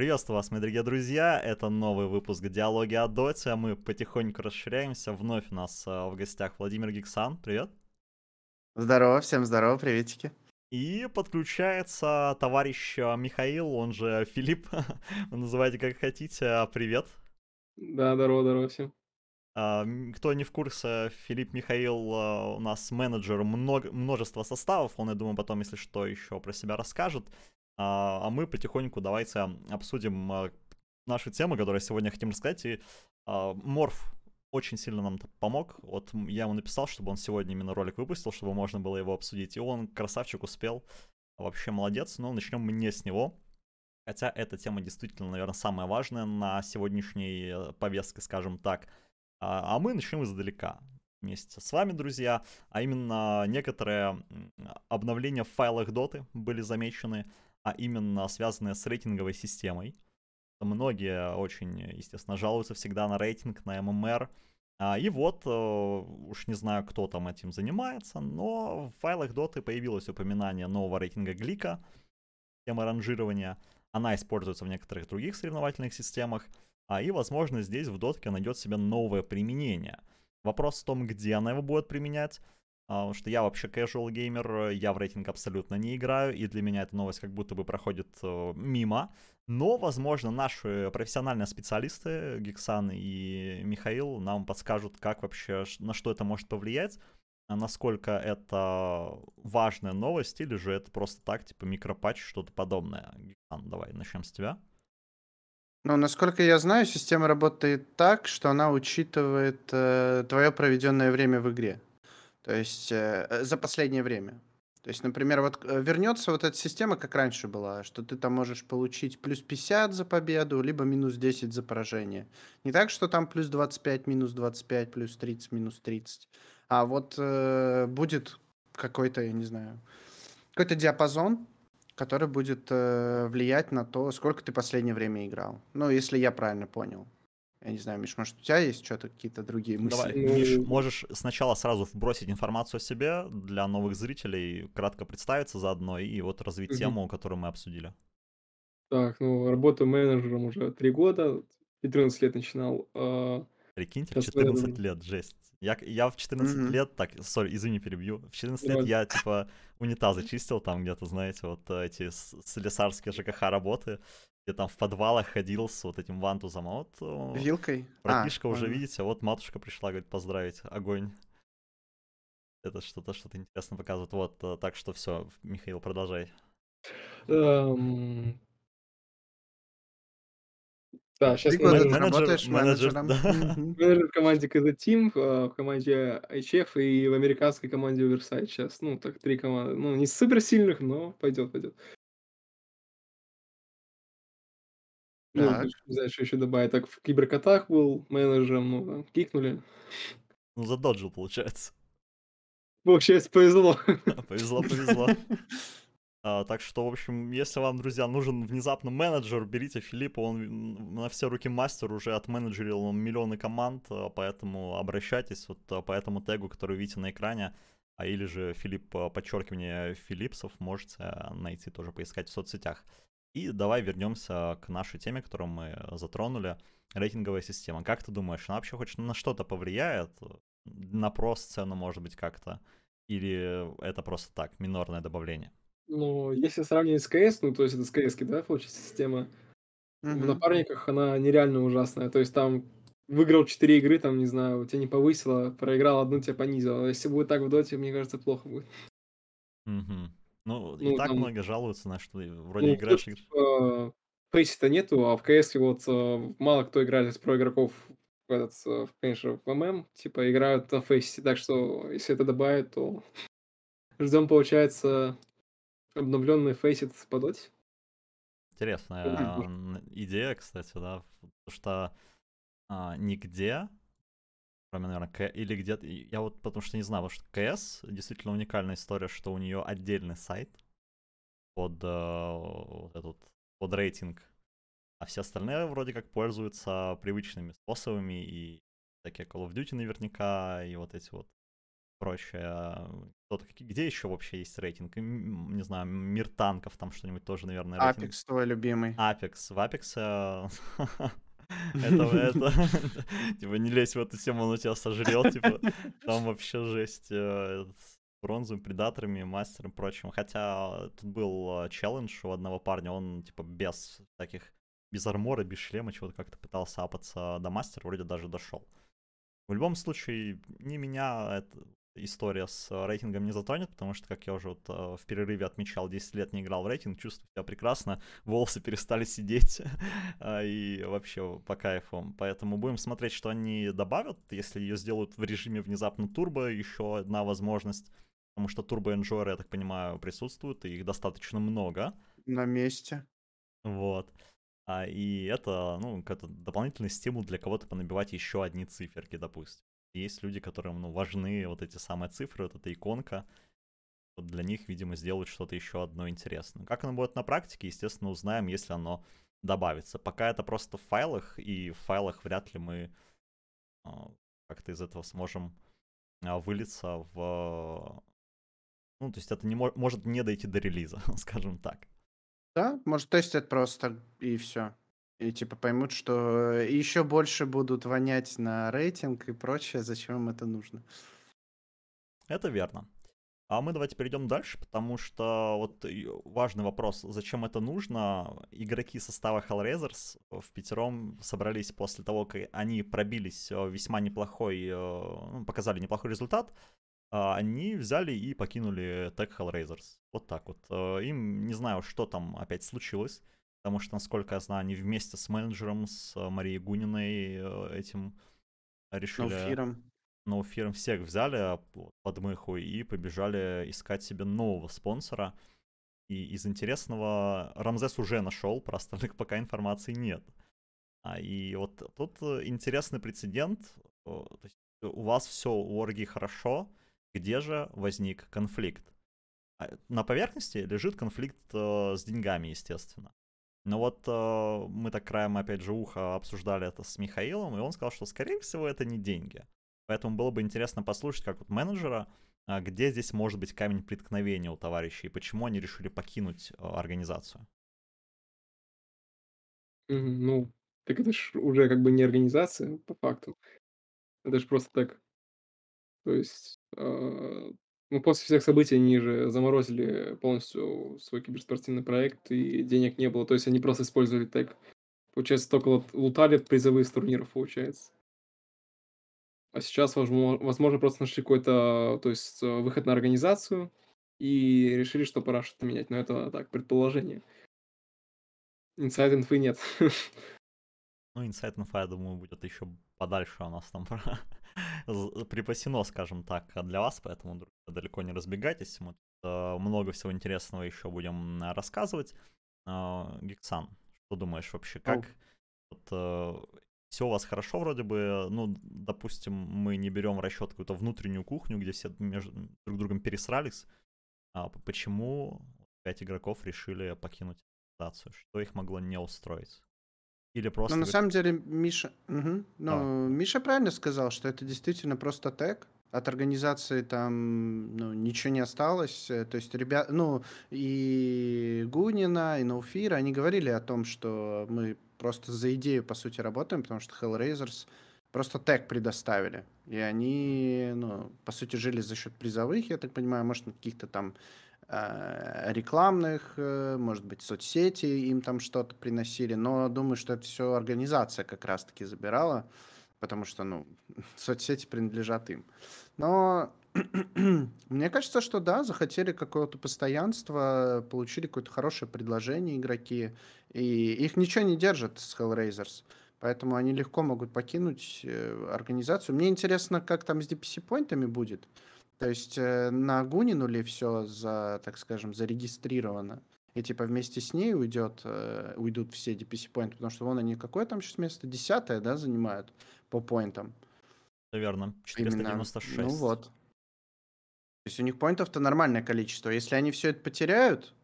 Приветствую вас, мои дорогие друзья. Это новый выпуск «Диалоги о Доте». Мы потихоньку расширяемся. Вновь у нас э, в гостях Владимир Гиксан. Привет. Здорово, всем здорово, приветики. И подключается товарищ э, Михаил, он же Филипп. Вы называйте как хотите. Привет. Да, здорово, здорово всем. А, кто не в курсе, Филипп Михаил у нас менеджер много, множества составов. Он, я думаю, потом, если что, еще про себя расскажет. А, а мы потихоньку давайте обсудим а, наши темы, которые сегодня хотим рассказать. И а, Морф очень сильно нам помог. Вот я ему написал, чтобы он сегодня именно ролик выпустил, чтобы можно было его обсудить. И он, красавчик, успел. Вообще молодец. Но начнем мы не с него. Хотя эта тема действительно, наверное, самая важная на сегодняшней э, повестке, скажем так. А мы начнем издалека вместе с вами, друзья, а именно некоторые обновления в файлах доты были замечены, а именно связанные с рейтинговой системой. Многие очень, естественно, жалуются всегда на рейтинг, на ММР. А, и вот, э, уж не знаю, кто там этим занимается, но в файлах доты появилось упоминание нового рейтинга Глика, системы ранжирования. Она используется в некоторых других соревновательных системах. А и, возможно, здесь в дотке найдет себе новое применение. Вопрос в том, где она его будет применять. Потому что я вообще casual геймер, я в рейтинг абсолютно не играю, и для меня эта новость как будто бы проходит э, мимо. Но, возможно, наши профессиональные специалисты, Гексан и Михаил, нам подскажут, как вообще, на что это может повлиять, а насколько это важная новость, или же это просто так, типа микропатч, что-то подобное. Гексан, давай начнем с тебя. Ну, насколько я знаю, система работает так, что она учитывает э, твое проведенное время в игре. То есть э, э, за последнее время. То есть, например, вот э, вернется вот эта система, как раньше была, что ты там можешь получить плюс 50 за победу, либо минус 10 за поражение. Не так, что там плюс 25, минус 25, плюс 30, минус 30. А вот э, будет какой-то, я не знаю, какой-то диапазон, который будет э, влиять на то, сколько ты последнее время играл. Ну, если я правильно понял. Я не знаю, Миш, может, у тебя есть что-то, какие-то другие мысли? Давай, Миш, можешь сначала сразу вбросить информацию о себе для новых зрителей, кратко представиться заодно и вот развить тему, которую мы обсудили. Так, ну, работаю менеджером уже три года, 14 лет начинал. А, Прикиньте, в 14 лет, жесть. Я, я в 14 mm-hmm. лет, так, сори, извини, перебью. В 14 лет я, типа, унитазы чистил там где-то, знаете, вот эти слесарские ЖКХ работы. Я там в подвалах ходил с вот этим вантузом, а вот... Вилкой? Братишка а, уже, ладно. видите, вот матушка пришла, говорит, поздравить, огонь. Это что-то, что-то интересно показывает. Вот, э, так что все, Михаил, продолжай. Um, да, сейчас Три менеджер, работаешь менеджер, менеджером. Да. менеджер в команде KZ Team, в команде HF и в американской команде Oversight сейчас. Ну, так, три команды. Ну, не супер сильных, но пойдет, пойдет. Ну, Так. не знаю, что еще добавить. Так, в киберкотах был менеджером, ну, там, кикнули. Ну, задоджил, получается. Получается, повезло. Повезло, повезло. А, так что, в общем, если вам, друзья, нужен внезапно менеджер, берите Филиппа, он на все руки мастер, уже отменеджерил он миллионы команд, а, поэтому обращайтесь вот а, по этому тегу, который видите на экране, а или же Филипп, подчеркивание Филипсов, можете найти тоже, поискать в соцсетях. И давай вернемся к нашей теме, которую мы затронули. Рейтинговая система. Как ты думаешь, она вообще хоть на что-то повлияет? На про-сцену, может быть, как-то? Или это просто так, минорное добавление? Ну, если сравнивать с КС, ну, то есть это с КС, да, получается, система, в напарниках она нереально ужасная. То есть там выиграл 4 игры, там, не знаю, тебя не повысило, проиграл одну, тебя понизило. Если будет так в доте, мне кажется, плохо будет. Угу. Ну, и ну, так там, много жалуются на что вроде ну, играешь... В фейсе-то нету, а в КС вот э, мало кто играет из про игроков в этот, э, конечно, в ММ, типа играют на фейсе, так что если это добавить, то ждем, получается, обновленный фейсит по доте. Интересная идея, кстати, да, потому что а, нигде кроме, наверное, К... или где-то... Я вот потому что не знаю, потому что КС действительно уникальная история, что у нее отдельный сайт под э, вот этот, под рейтинг, а все остальные вроде как пользуются привычными способами и такие Call of Duty наверняка, и вот эти вот прочее. Кто-то, где еще вообще есть рейтинг? Не знаю, Мир танков, там что-нибудь тоже, наверное, рейтинг. Apex твой любимый. Apex. В Apex это, это, типа, не лезь в эту тему, он у тебя сожрет, типа, там вообще жесть э, бронзовыми предаторами, мастером и прочим. Хотя тут был э, челлендж у одного парня, он, типа, без таких, без армора, без шлема, чего-то как-то пытался апаться до мастера, вроде даже дошел. В любом случае, не меня это, история с э, рейтингом не затронет, потому что, как я уже вот э, в перерыве отмечал, 10 лет не играл в рейтинг, чувствую себя прекрасно, волосы перестали сидеть а, и вообще по кайфу. Поэтому будем смотреть, что они добавят, если ее сделают в режиме внезапно турбо, еще одна возможность, потому что турбо энджойеры, я так понимаю, присутствуют, и их достаточно много. На месте. Вот. А, и это, ну, какой-то дополнительный стимул для кого-то понабивать еще одни циферки, допустим. Есть люди, которым ну, важны вот эти самые цифры, вот эта иконка. Вот для них, видимо, сделают что-то еще одно интересное. Как оно будет на практике, естественно, узнаем, если оно добавится. Пока это просто в файлах, и в файлах вряд ли мы а, как-то из этого сможем а, вылиться в... Ну, то есть это не может не дойти до релиза, скажем так. Да, может тестят просто и все. И типа поймут, что еще больше будут вонять на рейтинг и прочее, зачем им это нужно. Это верно. А мы давайте перейдем дальше, потому что вот важный вопрос, зачем это нужно? Игроки состава Hellraisers в пятером собрались после того, как они пробились э, весьма неплохой, э, ну, показали неплохой результат, а они взяли и покинули Tech Hellraisers. Вот так вот. Э, им не знаю, что там опять случилось потому что, насколько я знаю, они вместе с менеджером, с э, Марией Гуниной э, этим решили... Ноуфиром. Ноуфиром всех взяли под мыху и побежали искать себе нового спонсора. И из интересного Рамзес уже нашел, про остальных пока информации нет. А, и вот тут э, интересный прецедент. То есть у вас все у Орги хорошо, где же возник конфликт? А, на поверхности лежит конфликт с деньгами, естественно. Но вот э, мы так краем, опять же, уха обсуждали это с Михаилом, и он сказал, что, скорее всего, это не деньги. Поэтому было бы интересно послушать, как вот менеджера, э, где здесь может быть камень преткновения у товарищей, и почему они решили покинуть э, организацию. Ну, так это ж уже как бы не организация, по факту. Это же просто так. То есть, э, ну, после всех событий они же заморозили полностью свой киберспортивный проект, и денег не было. То есть они просто использовали тег. Получается, только лутали призовые с турниров, получается. А сейчас, возможно, просто нашли какой-то, то есть, э, выход на организацию и решили, что пора что-то менять. Но это так, предположение. Инсайд инфы нет. Ну, инсайд инфа, я думаю, будет еще подальше у нас там припасено, скажем так, для вас, поэтому, друзья, далеко не разбегайтесь. Мы э, много всего интересного еще будем рассказывать. Э, Гиксан, что думаешь вообще, как? Вот, э, все у вас хорошо вроде бы, ну, допустим, мы не берем в расчет какую-то внутреннюю кухню, где все между, друг другом пересрались. А почему пять игроков решили покинуть организацию? Что их могло не устроить? Или просто... Ну, на самом деле, Миша... Угу. Ну, а. Миша правильно сказал, что это действительно просто тег. От организации там ну, ничего не осталось. Э, то есть, ребят, ну, и Гунина, и Ноуфира, они говорили о том, что мы просто за идею, по сути, работаем, потому что Hellraisers просто тег предоставили. И они, ну, по сути, жили за счет призовых, я так понимаю, может, на каких-то там рекламных, э, может быть, соцсети им там что-то приносили, но думаю, что это все организация как раз-таки забирала, потому что, ну, соцсети принадлежат им. Но мне кажется, что да, захотели какого-то постоянства, получили какое-то хорошее предложение игроки, и их ничего не держит с Hellraisers. Поэтому они легко могут покинуть э, организацию. Мне интересно, как там с DPC-поинтами будет. То есть э, на Гунину ли все за, так скажем, зарегистрировано? И типа вместе с ней уйдет, э, уйдут все DPC поинты, потому что вон они какое там сейчас место? Десятое, да, занимают по поинтам. Наверное, 496. Именно. Ну вот. То есть у них поинтов-то нормальное количество. Если они все это потеряют,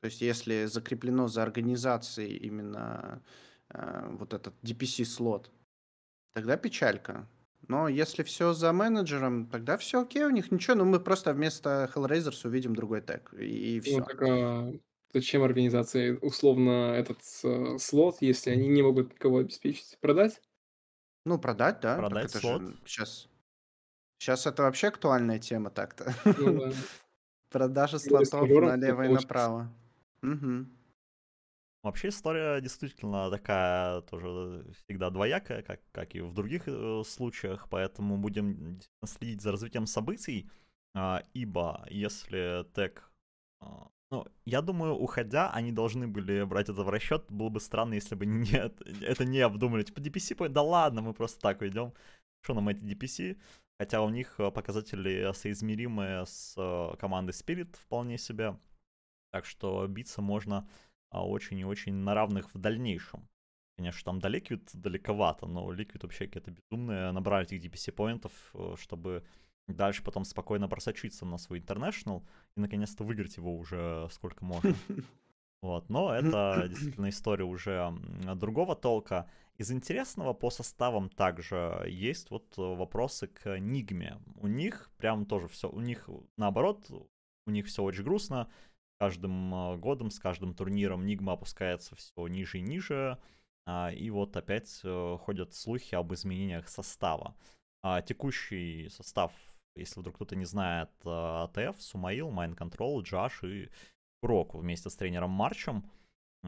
то есть если закреплено за организацией именно э, вот этот DPC-слот, тогда печалька. Но если все за менеджером, тогда все окей у них, ничего, но мы просто вместо Hellraisers увидим другой тег, и, и Ну все. так а зачем организации условно этот э, слот, если они не могут никого обеспечить? Продать? Ну, продать, да, так Продать это слот. же сейчас... Сейчас это вообще актуальная тема так-то. Ну да. Продажа слотов налево и получится. направо. Мгм. Вообще история действительно такая тоже всегда двоякая, как, как и в других э, случаях, поэтому будем следить за развитием событий, а, ибо если тег... а, ну, я думаю, уходя, они должны были брать это в расчет. Было бы странно, если бы нет, это не обдумали. Типа DPC, да ладно, мы просто так уйдем. Что нам эти DPC? Хотя у них э, показатели соизмеримые с э, командой Spirit вполне себе. Так что биться можно а, очень и очень на равных в дальнейшем. Конечно, там до Liquid далековато, но Liquid вообще какие-то безумные. Набрали этих DPC поинтов, э, чтобы дальше потом спокойно просочиться на свой International и наконец-то выиграть его уже сколько можно. Вот, но это действительно история уже другого толка. Из интересного по составам также есть вот э, вопросы к Нигме. У них прям тоже все, у них наоборот, у них все очень грустно. Каждым э, годом, с каждым турниром Нигма опускается все ниже и ниже. А, И вот опять э, ходят слухи об изменениях состава. А, Текущий состав, если вдруг кто-то не знает, АТФ, Сумаил, Mind Control, Джаш и Куроку вместе с тренером Марчем.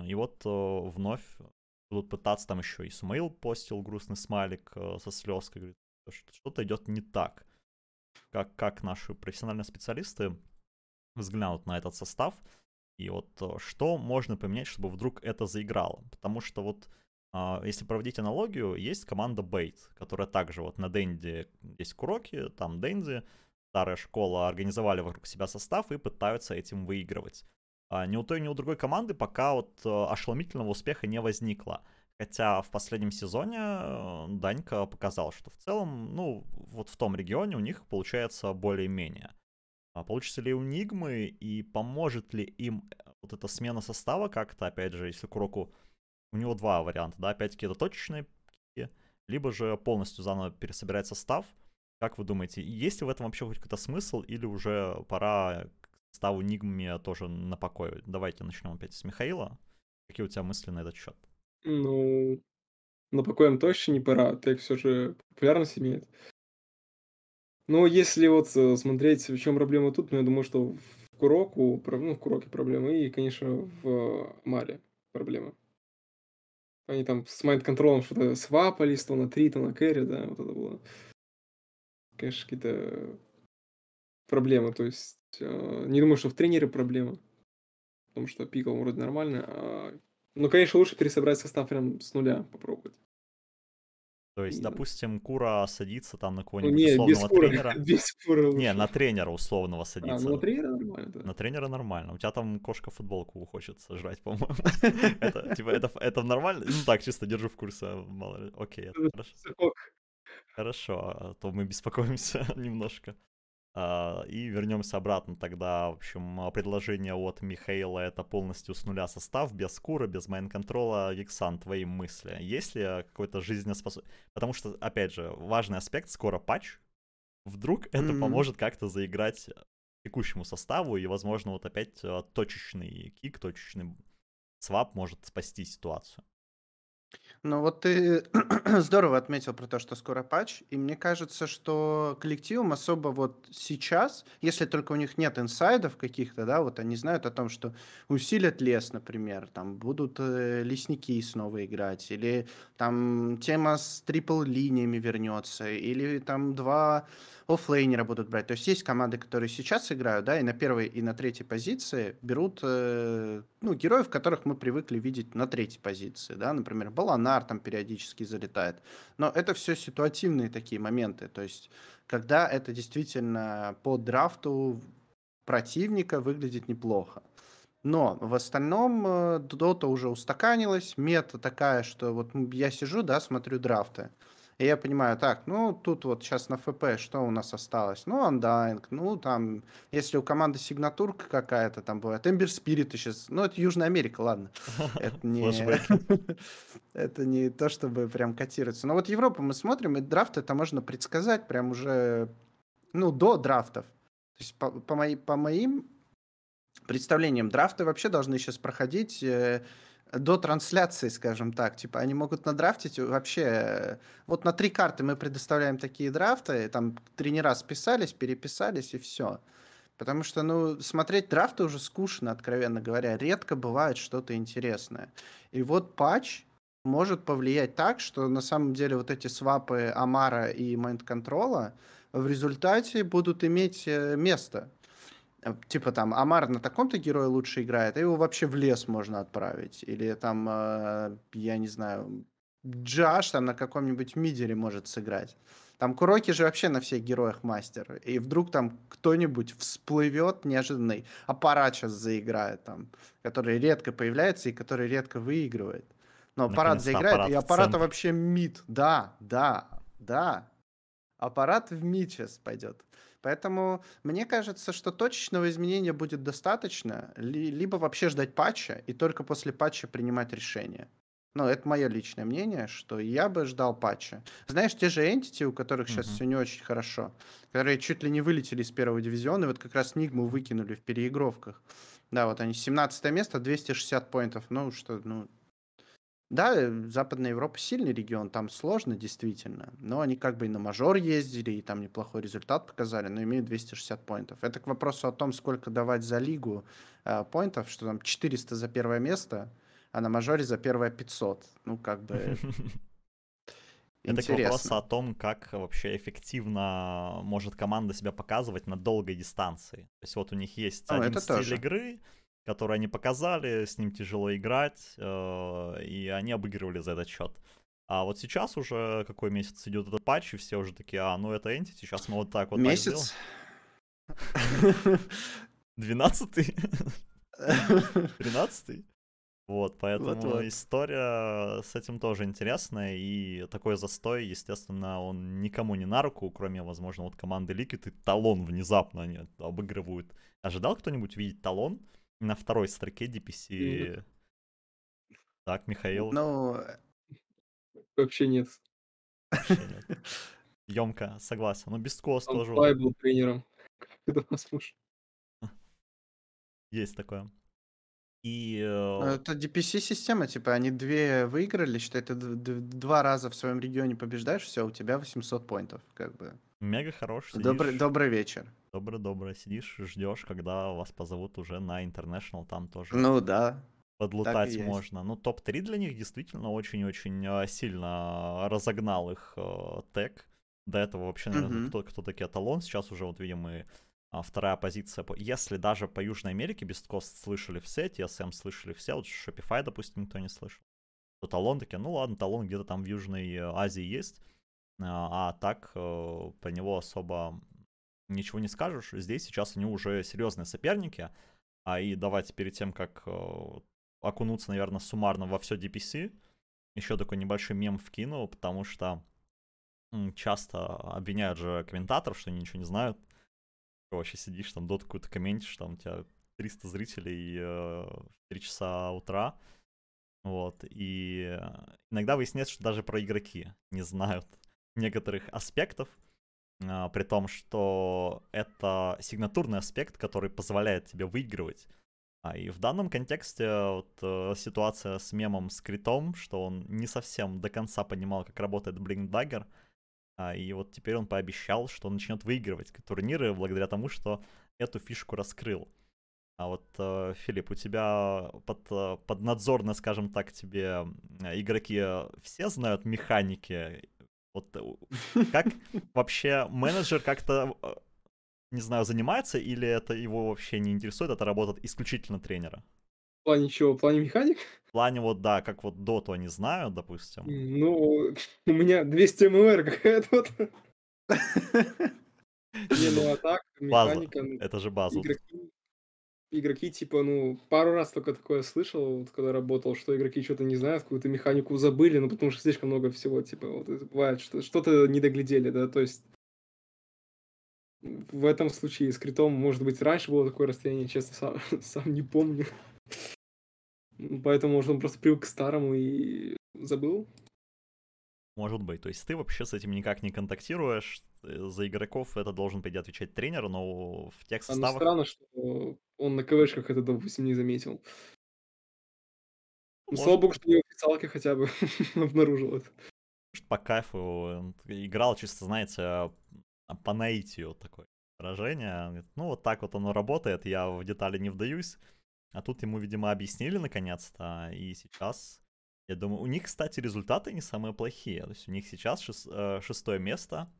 И вот э, вновь будут пытаться, там еще и Сумаил постил грустный смайлик э, со слезкой, говорит, что что-то идет не так. Как, как наши профессиональные специалисты взглянут на этот состав, и вот э, что можно поменять, чтобы вдруг это заиграло. Потому что вот а, если проводить аналогию, есть команда Бейт, которая также вот на Денди есть Куроки, там Денди, старая школа, организовали вокруг себя состав и пытаются этим выигрывать. А ни у той, ни у другой команды пока вот э, ошеломительного успеха не возникло. Хотя в последнем сезоне э, Данька показал, что в целом, ну, вот в том регионе у них получается более-менее. А получится ли у Нигмы и поможет ли им э, вот эта смена состава как-то, опять же, если Куроку... У него два варианта, да, опять-таки это точечные либо же полностью заново пересобирать состав. Как вы думаете, есть ли в этом вообще хоть какой-то смысл, или уже пора к составу Нигме тоже на покой? Давайте начнем опять с Михаила. Какие у тебя мысли на этот счет? Ну, на покой им точно не пора, тег все же популярность имеет. Но если вот э, смотреть, в чем проблема тут, ну, я думаю, что в Куроку, ну, в Куроке проблема, и, конечно, в Маре проблема. Они там с майнд-контролом что-то свапались, то на 3, то на кэрри, да, вот это было. Конечно, какие-то проблемы, то есть э, не думаю, что в тренере проблема, потому что пикал вроде нормально. а- Ну, конечно, лучше пересобрать состав прям с нуля попробовать. То есть, допустим, Кура садится там на Ну, какого-нибудь не, без условного фуры, тренера. без лучше. Не, на тренера условного А, садится. ну на тренера нормально, да. На тренера нормально. У тебя там кошка футболку хочет сожрать, по-моему. Это, типа, это, это нормально? Ну так, чисто держу в курсе, мало ли. Окей, это Это хорошо. Хорошо, а то мы беспокоимся немножко. А, И вернемся обратно тогда. В общем, а, предложение от Михаила это полностью с нуля состав, без кура, без майн-контрола. Виксан, твои мысли. Есть ли а, какой-то жизнеспособный... Потому что, опять же, важный аспект, скоро патч. Вдруг это Мгм. поможет как-то заиграть текущему составу, и, возможно, вот опять точечный кик, точечный свап может спасти ситуацию. Ну вот ты здорово отметил про то, что скоро патч, и мне кажется, что коллективам особо вот сейчас, если только у них нет инсайдов каких-то, да, вот они знают о том, что усилят лес, например, там будут э, лесники снова играть, или там тема с трипл-линиями вернется, или там два оффлейнера будут брать. То есть есть команды, которые сейчас играют, да, и на первой, и на третьей позиции берут, э, ну, героев, которых мы привыкли видеть на третьей позиции, да, например, Баланар там периодически залетает. Но это все ситуативные такие моменты, то есть когда это действительно по драфту противника выглядит неплохо. Но в остальном э, Дота уже устаканилась, мета такая, что вот я сижу, да, смотрю драфты, И я понимаю, так, ну, тут вот сейчас на ФП что у нас осталось? Ну, Undying, ну, там, если у команды сигнатурка какая-то там бывает, Ember Spirit сейчас, ну, это Южная Америка, ладно. Это не... это не то, чтобы прям котироваться. Но вот Европу мы смотрим, и драфт это можно предсказать прям уже, ну, до драфтов. То есть по, по, мои, по моим представлениям, драфты вообще должны сейчас проходить э, до трансляции, скажем так. Типа они могут надрафтить вообще... Вот на три карты мы предоставляем такие драфты, там тренера списались, переписались и все. Потому что, ну, смотреть драфты уже скучно, откровенно говоря. Редко бывает что-то интересное. И вот патч может повлиять так, что на самом деле вот эти свапы Амара и Майнд Контрола в результате будут иметь э, место. Э, типа там Амар на таком-то герое лучше играет, а его вообще в лес можно отправить. Или там, э, я не знаю, Джаш там на каком-нибудь мидере может сыграть. Там Куроки же вообще на всех героях мастер. И вдруг там кто-нибудь всплывет неожиданный, аппарат сейчас заиграет там, который редко появляется и который редко выигрывает. Но аппарат заиграет, аппарат и аппарата вообще мид. Да, да, да. Аппарат в мид сейчас пойдет. Поэтому мне кажется, что точечного изменения будет достаточно, ли, либо вообще ждать патча и только после патча принимать решение. Ну, это мое личное мнение, что я бы ждал патча. Знаешь, те же Entity, у которых сейчас mm-hmm. все не очень хорошо, которые чуть ли не вылетели из первого дивизиона, и вот как раз Нигму выкинули в переигровках. Да, вот они 17 место, 260 поинтов. Ну, что, ну, да, э, Западная Европа сильный регион, там сложно действительно, но они как бы и на мажор ездили, и там неплохой результат показали, но имеют 260 поинтов. Это к вопросу о том, сколько давать за лигу э, поинтов, что там 400 за первое место, а на мажоре за первое 500. Ну, как бы... Это к вопросу о том, как вообще эффективно может команда себя показывать на долгой дистанции. То есть вот у них есть ну, один стиль тоже. игры, который они показали, с ним тяжело играть, э, и они обыгрывали за этот счет. А вот сейчас уже какой месяц идет этот патч, и все уже такие, а, ну это Entity, сейчас мы вот так вот Месяц? Двенадцатый? Тринадцатый? Вот, поэтому вот, вот. история с этим тоже интересная, и такой застой, естественно, он никому не на руку, кроме, возможно, вот команды Liquid, и талон внезапно они обыгрывают. Ожидал кто-нибудь видеть талон? На второй строке DPC. Так, Михаил. Ну, вообще нет. Емко, согласен. Но без кос тоже. Он был тренером, когда нас. Есть такое. И... Ну, э, это DPC-система, типа, они две выиграли, считай, ты два раза в своем регионе побеждаешь, все, у тебя 800 поинтов, как бы. Мега хорош. Добрый, добрый вечер. Добрый-добрый. Сидишь, ждешь, когда вас позовут уже на International, там тоже. Ну да. Подлутать можно. Ну, топ-3 для них действительно очень-очень а, сильно разогнал их э, тег. До этого вообще, наверное, mm-hmm. кто, кто такие талон. Сейчас уже, вот видим, и а, вторая позиция. Если даже по Южной Америке Бесткост слышали все, TSM слышали все, вот Shopify, допустим, никто не слышал. То талон такие, ну ладно, талон где-то там в Южной э, Азии есть. А, а так э, по него особо ничего не скажешь. Здесь сейчас они уже серьезные соперники. А и давайте перед тем, как э, окунуться, наверное, суммарно во все DPC, еще такой небольшой мем вкину, потому что часто обвиняют же комментаторов, что они ничего не знают. Ты вообще сидишь там, доту какую-то комментишь, там у тебя 300 зрителей э, в 3 часа утра. Вот, и иногда выясняется, что даже про игроки не знают некоторых аспектов, при том, что это сигнатурный аспект, который позволяет тебе выигрывать. А и в данном контексте вот, э, ситуация с мемом с Критом, что он не совсем до конца понимал, как работает Blink Dagger, а, и вот теперь он пообещал, что он начнет выигрывать турниры благодаря тому, что эту фишку раскрыл. А вот, э, Филипп, у тебя под, э, поднадзорно, скажем так, тебе игроки все знают механики вот э, как вообще менеджер как-то, э, не знаю, занимается или это его вообще не интересует, это работа исключительно тренера? В плане чего? В плане механик? В плане вот, да, как вот доту они знают, допустим. Ну, у меня 200 МВР какая-то вот. Не, ну а так, механика... Это же база. Игроки, типа, ну, пару раз только такое слышал, вот когда работал, что игроки что-то не знают, какую-то механику забыли, ну, потому что слишком много всего, типа, вот бывает, что что-то не доглядели, да, то есть в этом случае с критом, может быть, раньше было такое расстояние, честно, сам, сам не помню. Поэтому, может, он просто привык к старому и забыл. Может быть. То есть ты вообще с этим никак не контактируешь. Э, за игроков это должен, по идее, отвечать тренер, но в тех А, ну, составах... странно, что он на КВшках это, допустим, не заметил. Ну, слава Может, богу, что не в официалке хотя бы обнаружил это. по кайфу играл, чисто, знаете, а, по наитию такое выражение. Говорит, Ну, вот так вот оно работает, я в детали не вдаюсь. А тут ему, видимо, объяснили наконец-то, и сейчас, я думаю, у них, кстати, результаты не самые плохие. То есть у них сейчас шес- э, шестое место,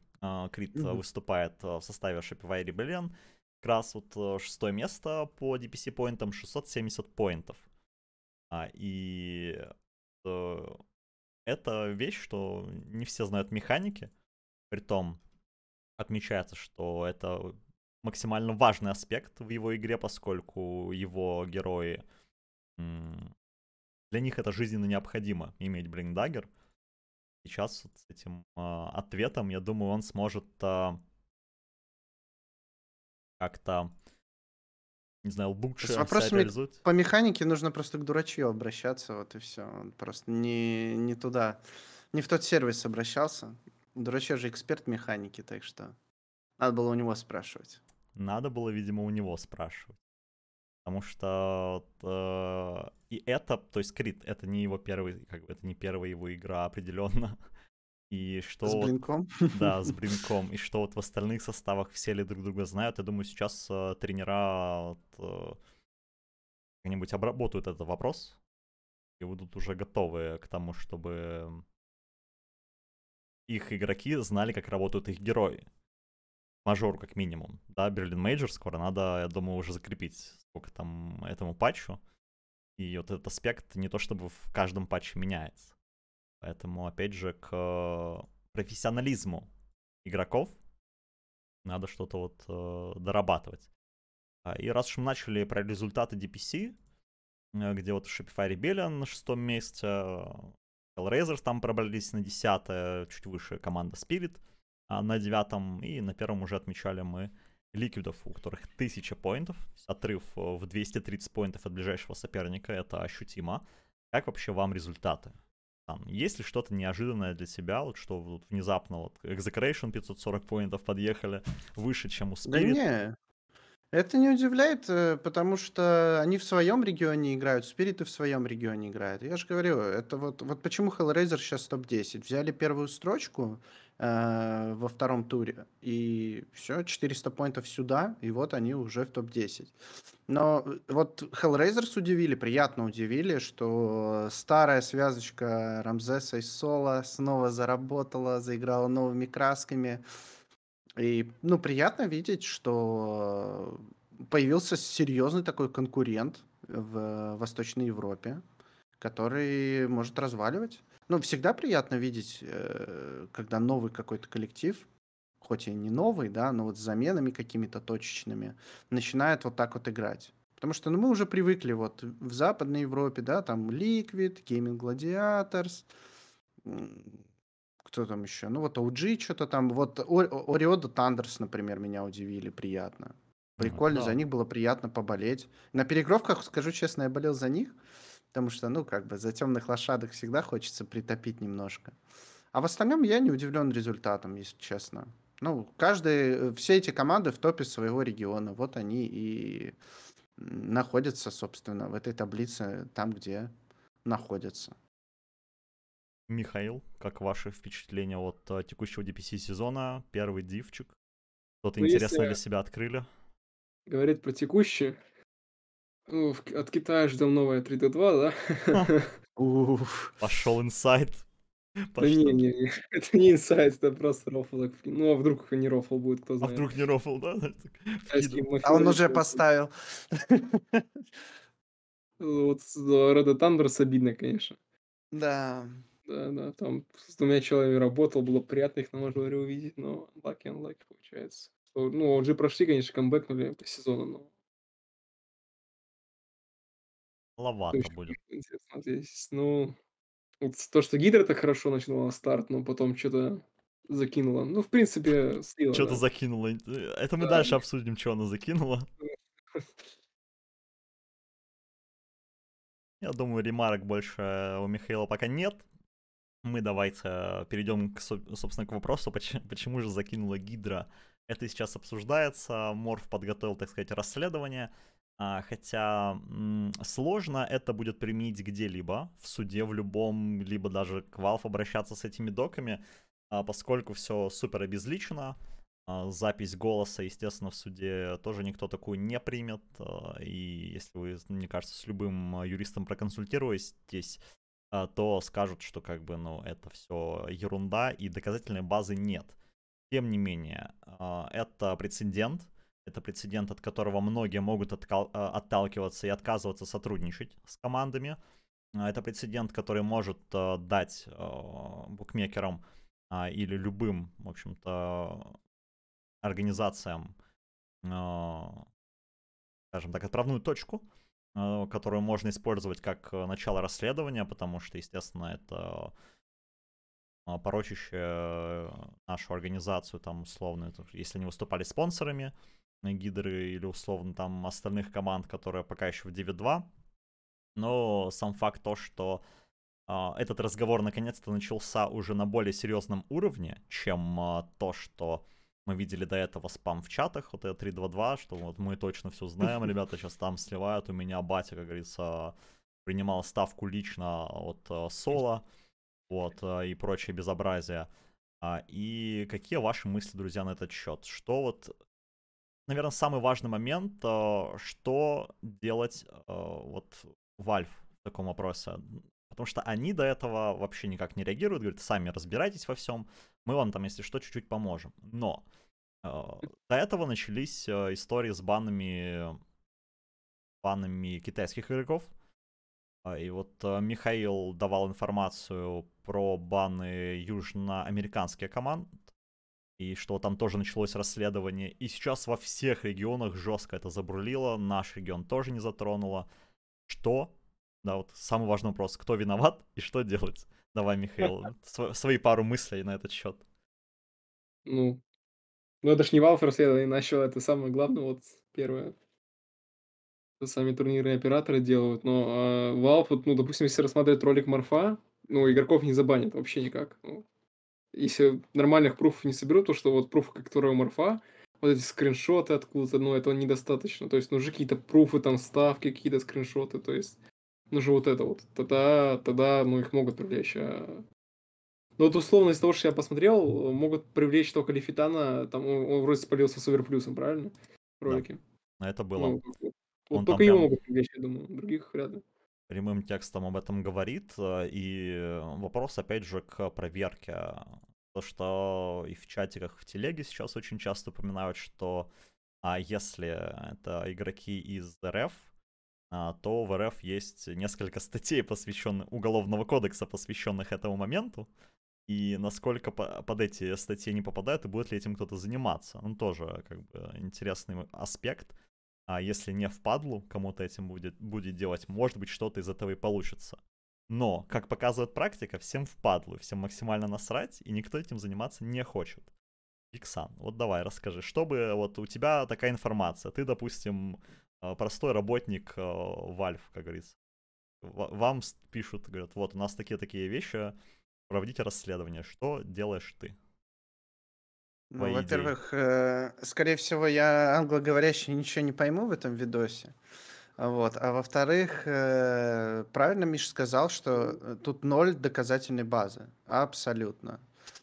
Крит э, Мгм. выступает э, в составе Shopify Rebellion, как раз вот э, шестое место по DPC поинтам, 670 поинтов. А, и э, это вещь, что не все знают механики, притом отмечается, что это максимально важный аспект в его игре, поскольку его герои... Для них это жизненно необходимо иметь Блинкдаггер. Сейчас вот с этим а, ответом, я думаю, он сможет а, как-то, не знаю, лучше С вопросами по механике нужно просто к дурачью обращаться, вот и все. Он просто не, не туда, не в тот сервис обращался. Дурачье же эксперт механики, так что надо было у него спрашивать. Надо было, видимо, у него спрашивать. Потому что э, и это, то есть Крит, это не его первый, как бы это не первая его игра определенно. И что С вот, блинком. да, с Бринком, и что вот в остальных составах все ли друг друга знают, я думаю, сейчас э, тренера вот, э, как-нибудь обработают этот вопрос и будут уже готовы к тому, чтобы их игроки знали, как работают их герои. Major, как минимум. Да, Berlin Major скоро надо, я думаю, уже закрепить сколько там этому патчу. И вот этот аспект не то чтобы в каждом патче меняется. Поэтому, опять же, к э, профессионализму игроков надо что-то вот э, дорабатывать. А, И раз уж мы начали про результаты DPC, э, где вот Shopify Rebellion на шестом месте, Hellraisers там пробрались на десятое, чуть выше команда Spirit а, на девятом, и на первом уже отмечали мы ликвидов, у которых 1000 поинтов, отрыв э, в 230 поинтов от ближайшего соперника, это ощутимо. Как вообще вам результаты? Там, есть ли что-то неожиданное для тебя, вот что вот внезапно вот Execration 540 поинтов подъехали выше, чем у Да Spirit? не, это не удивляет, э, потому что они в своем регионе играют, спириты в своем регионе играют. Я же говорю, это вот, вот почему Hellraiser сейчас топ-10. Взяли первую строчку э, во втором туре, и все, 400 поинтов сюда, и вот они уже в топ-10. Но э, вот Hellraisers удивили, приятно удивили, что старая связочка Рамзеса и Соло снова заработала, заиграла новыми красками. И, ну, приятно видеть, что появился серьезный такой конкурент в Восточной Европе, который может разваливать. Ну, всегда приятно видеть, э, когда новый какой-то коллектив, хоть и не новый, да, но вот с заменами какими-то точечными, начинает вот так вот играть. Потому что ну, мы уже привыкли вот в Западной Европе, да, там Liquid, Gaming Gladiators, кто там еще? Ну вот OG что-то там. Вот Ориода Тандерс, например, меня удивили приятно. Ну, Прикольно, за да. них было приятно поболеть. На перегровках, скажу честно, я болел за них, потому что, ну, как бы за темных лошадок всегда хочется притопить немножко. А в остальном я не удивлен результатом, если честно. Ну, каждый, все эти команды в топе своего региона. Вот они и находятся, собственно, в этой таблице там, где находятся. Михаил, как ваши впечатления от э, текущего DPC сезона? Первый дивчик. Что-то Ну, интересное если- для себя открыли? Говорить про текущее. От Китая ждем новое 3D2, да? Уф. Пошел инсайт. Да не, не, не, это не инсайт, это просто рофл. Ну, а вдруг не рофл будет, кто А знает. вдруг не рофл, да? А он уже поставил. Вот Red Thunders обидно, конечно. Да. Да, да, там с двумя человеками работал, было приятно их на мажоре увидеть, но lucky unlucky получается. Ну, OG прошли, конечно, камбэкнули по сезону, но Маловато Очень будет. интересно здесь. Ну, вот то, что Гидра так хорошо начала старт, но потом что-то закинула. Ну, в принципе, слила, Что-то да. закинуло. Это мы Да, дальше да. обсудим, что она закинула. Я думаю, ремарок больше у Михаила пока нет. Мы давайте перейдем, к, со- собственно, к вопросу, поч- почему же закинула Гидра. Это сейчас обсуждается, Морф подготовил, так сказать, расследование. А, хотя сложно это будет применить где-либо, в суде, в любом, либо даже к Valve обращаться с этими доками, а, поскольку все супер обезличено. А, Запись голоса, естественно, в суде тоже никто такую не примет. И если вы, мне кажется, с любым юристом проконсультируетесь, то скажут, что как бы, ну, это все ерунда и доказательной базы нет. Тем не менее, это прецедент, это прецедент, от которого многие могут откал- а, отталкиваться и отказываться сотрудничать с командами. А, Это прецедент, который может а, дать а, букмекерам а, или любым, в общем-то, организациям, скажем так, отправную точку, которую можно использовать как э, начало расследования, потому что, естественно, это порочащее нашу организацию, там, условно, если они выступали спонсорами э, Гидры или, условно, там, остальных команд, которые пока еще в 9-2. Но сам факт то, что а, этот разговор наконец-то начался уже на более серьезном уровне, чем а, то, что мы видели до этого спам в чатах, вот это 322, что вот мы точно все знаем, ребята сейчас там сливают, у меня батя, как говорится, принимал ставку лично от э, Соло, вот, э, и прочее безобразие. А, И какие ваши мысли, друзья, на этот счет? Что вот, наверное, самый важный момент, э, что делать э, вот Valve в таком вопросе? Потому что они до этого вообще никак не реагируют, говорят, сами разбирайтесь во всем, мы вам там, если что, чуть-чуть поможем. Но э, до этого начались истории с банами, банами китайских игроков. А, И вот Михаил давал информацию про баны южноамериканских команд, и что там тоже началось расследование. И сейчас во всех регионах жестко это забурлило, наш регион тоже не затронуло. Что? Да, вот самый важный вопрос, кто виноват и что делать? Давай, Михаил, св- свои пару мыслей на этот счет. Ну, ну это ж не Valve расследование начало, это самое главное, вот первое. Сами турниры и операторы делают, но а, Valve, вот, ну, допустим, если рассматривать ролик Морфа, ну, игроков не забанят вообще никак. Ну, если нормальных пруфов не соберут, то что вот пруфы, которые у Морфа, вот эти скриншоты откуда-то, ну, этого недостаточно. То есть нужны какие-то пруфы, там, ставки, какие-то скриншоты, то есть нужно вот это вот. Тогда, тогда, ну, их могут привлечь. А... Ну, вот условно из того, что я посмотрел, могут привлечь только Лефитана, там он, он вроде спалился супер плюсом, правильно? В Да. ролике. Это было. Ну, вот, Он только его прям- могут привлечь, я думаю, других вряд ли. Прямым текстом об этом говорит. э, И вопрос, опять же, к проверке. То, что и в чатиках, в телеге сейчас очень часто упоминают, что а если это игроки из РФ, а, то в РФ есть несколько статей, посвященных уголовного кодекса, посвященных этому моменту. И насколько по- под эти статьи не попадают, и будет ли этим кто-то заниматься. Ну, тоже как бы интересный аспект. А если не впадлу кому-то этим будет, будет делать, может быть, что-то из этого и получится. Но, как показывает практика, всем впадлу, всем максимально насрать, и никто этим заниматься не хочет. Иксан, вот давай, расскажи, чтобы вот у тебя такая информация, ты, допустим, э, простой работник э, Valve, как говорится, Ва- вам пишут, говорят, вот у нас такие-такие вещи, проводите расследование, что делаешь ты? Ну, во-первых, э, скорее всего, я англоговорящий ничего не пойму в этом видосе. Вот. А во-вторых, э, правильно Миш сказал, что э, тут ноль доказательной базы. Абсолютно.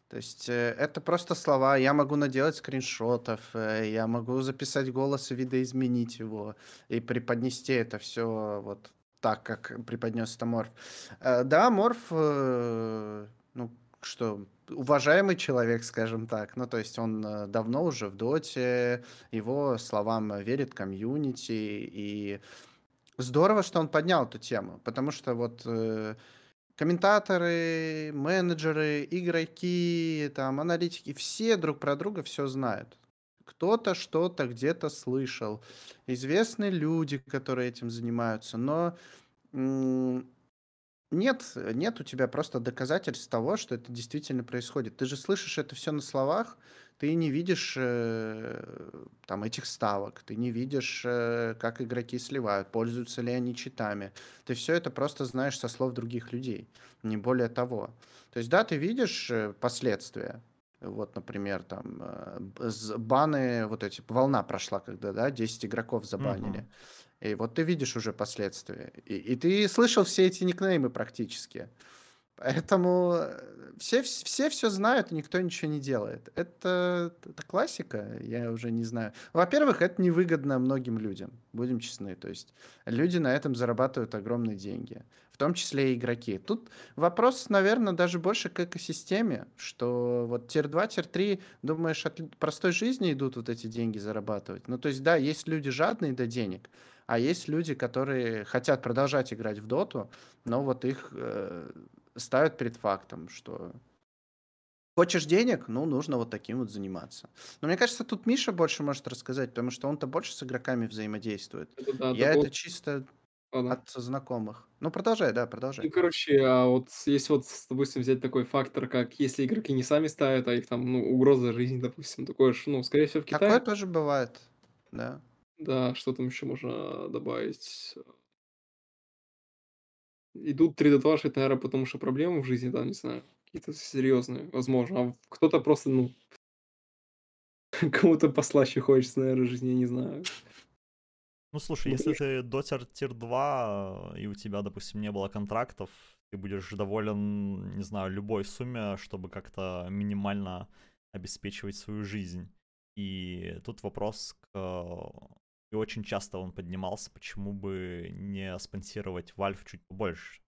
То есть э, это просто слова. Я могу наделать скриншотов, э, я могу записать голос и видоизменить его и преподнести это все вот так, как преподнес это Морф. Э, Да, Морф, э, ну что, уважаемый человек, скажем так. Ну, то есть он э, давно уже в доте, его словам э, верит комьюнити, и здорово, что он поднял эту тему, потому что вот э, комментаторы, менеджеры, игроки, там, аналитики, все друг про друга все знают. Кто-то что-то где-то слышал. Известны люди, которые этим занимаются, но Нет, э, нет у тебя просто доказательств того, что это действительно происходит. Ты же слышишь это все на словах, ты не видишь э, там этих ставок, ты не видишь, э, как игроки сливают, пользуются ли они читами. Ты все это просто знаешь со слов других людей, не более того. То есть, да, ты видишь э, последствия. Вот, например, там э, баны, вот эти, волна прошла, когда, да, 10 игроков забанили. Мгм. И вот ты видишь уже последствия. И, и ты слышал все эти никнеймы практически. Поэтому э, все все все знают, никто ничего не делает. Это, это классика, я уже не знаю. Во-первых, это невыгодно многим людям, будем честны. То есть люди на этом зарабатывают огромные деньги, в том числе и игроки. Тут вопрос, наверное, даже больше к экосистеме, что вот tier-2, tier-3, думаешь, от простой жизни идут вот эти деньги зарабатывать. Ну, то есть, да, есть люди жадные до денег, а есть люди, которые хотят продолжать играть в доту, но вот их э, ставят перед фактом, что хочешь денег, ну, нужно вот таким вот заниматься. Но мне кажется, тут Миша больше может рассказать, потому что он-то больше с игроками взаимодействует. Да, Я это вот, чисто ладно. от знакомых. Ну, продолжай, да, Ну, продолжай. короче, а вот если вот, допустим, взять такой фактор, как если игроки не сами ставят, а их там, ну, угроза жизни, допустим, такое ж, ну, скорее всего, в Такое Китае, тоже бывает, да. Да, что там еще можно добавить? Идут 3D2 шить, наверное, потому что проблемы в жизни, там, не знаю, какие-то серьезные, возможно. А кто-то просто, ну, кому-то послаще хочется, наверное, жизни, я не знаю. Ну, слушай, Ну, если потому что... ты дотер тир 2, и у тебя, допустим, не было контрактов, ты будешь доволен, не знаю, любой сумме, чтобы как-то минимально обеспечивать свою жизнь. И тут вопрос к... И очень часто он поднимался, почему бы не спонсировать Valve чуть побольше.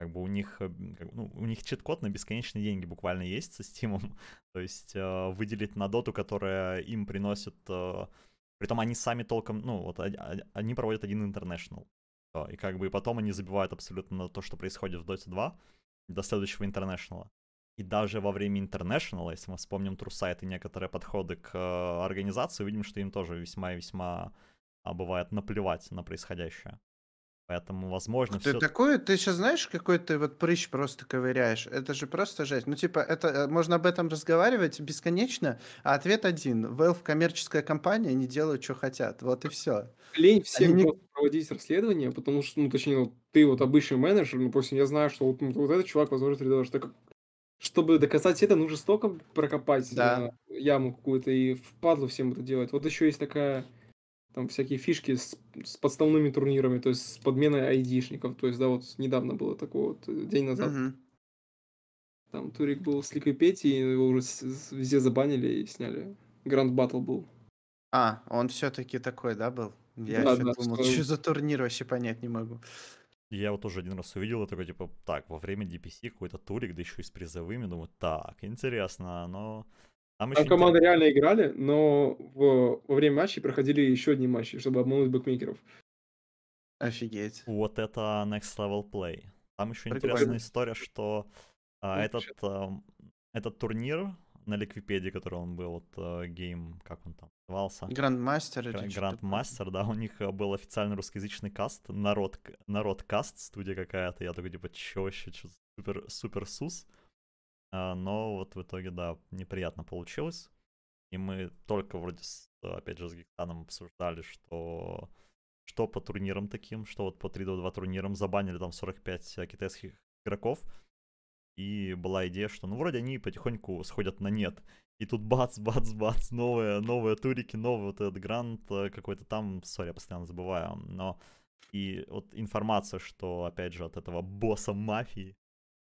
Как бы у них, э, ну, у них чит-код на бесконечные деньги буквально есть со Steam. То есть э, выделить на доту, которая им приносит э, Притом они сами толком, ну, вот они проводят один. Всё, И как бы и потом они забивают абсолютно на то, что происходит в Dota 2 до следующего Интернешнала. И даже во время Интернешнала, если мы вспомним Трусайт и некоторые подходы к э, организации, увидим, что им тоже весьма и весьма а, бывает наплевать на происходящее. Поэтому, возможно, ты, все... такое, ты сейчас знаешь, какой ты вот прыщ просто ковыряешь? Это же просто жесть. Ну, типа, это э, можно об этом разговаривать бесконечно, а ответ один. Valve коммерческая компания, они делают, что хотят. Вот и все. Лень Они всем не... просто проводить расследование, потому что, ну, точнее, вот ты вот обычный менеджер, ну, просто я знаю, что вот, ну, вот этот чувак, возможно, 3D, что как- чтобы доказать это, нужно столько прокопать Да. э, яму какую-то и впадло всем это делать. Вот еще есть такая, там, всякие фишки с, с подставными турнирами, то есть с подменой айдишников. То есть, да, вот недавно было такое вот, э, день назад. Мгм. Там турик был с Ликой Пети, и его уже с- с- везде забанили и сняли. Гранд Баттл был. А, он все-таки такой, да, был? Я Да, еще да, думал, что- что за турнир вообще понять не могу. Я вот уже один раз увидел, и такой, типа, так, во время DPC какой-то турик, да еще и с призовыми, думаю, так, интересно, но... Там Там еще команды реально играли, но в- во время матчей проходили еще одни матчи, чтобы обмануть букмекеров. Офигеть. Вот это Next Level Play. Там еще Прикольно. интересная история, что а, этот, ам, этот турнир на Ликвипедии, который он был, вот э, game, как он там назывался? Grandmaster или Гра- что-то Grandmaster, да, у них э, был официальный русскоязычный каст, народ, народ каст, студия какая-то, я такой, типа, чё вообще, чё, супер, супер сус, А, но вот в итоге, да, неприятно получилось, и мы только вроде, с, опять же, с Гектаном обсуждали, что что по турнирам таким, что вот по 3-2 турнирам забанили там 45 э, китайских игроков, и была идея, что ну вроде они потихоньку сходят на нет. И тут бац, бац, бац, новые, новые турики, новый вот этот грант э, какой-то там, сори, я постоянно забываю, но и вот информация, что, опять же, от этого босса мафии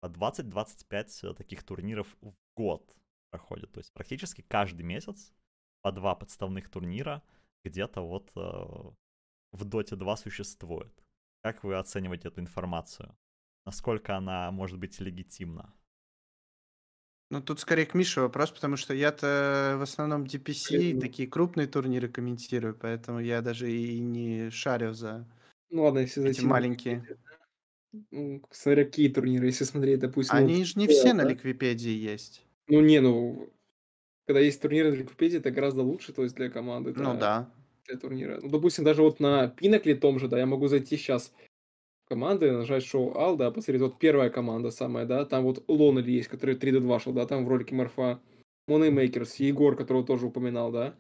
20-25 таких турниров в год проходит. То есть практически каждый месяц по два подставных турнира где-то вот э, в Доте 2 существует. Как вы оцениваете эту информацию? Насколько она может быть легитимна? Ну, тут скорее к Мише вопрос, потому что я-то в основном DPC, ну. такие крупные турниры комментирую, поэтому я даже и не шарю за Ну ладно, если эти зайти маленькие. Ну, смотря какие турниры, если смотреть, допустим, вот Они же не все на да? Ликвипедии есть. Ну не, ну, когда есть турниры на Википедии, это гораздо лучше, то есть для команды, Ну да, да. для турнира. Ну, допустим, даже вот на Пинакле том же, да, я могу зайти сейчас команды, нажать шоу Ал, да, посмотреть, вот первая команда самая, да, там вот Лонель есть, который 3D2 шел, да, там в ролике Морфа, Moneymakers, Егор, которого тоже упоминал, да,